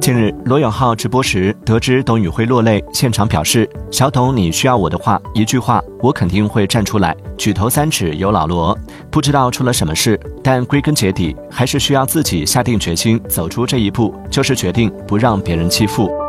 近日罗永浩直播时得知董宇辉落泪现场表示小董你需要我的话一句话我肯定会站出来举头三尺有老罗。不知道出了什么事但归根结底还是需要自己下定决心走出这一步就是决定不让别人欺负。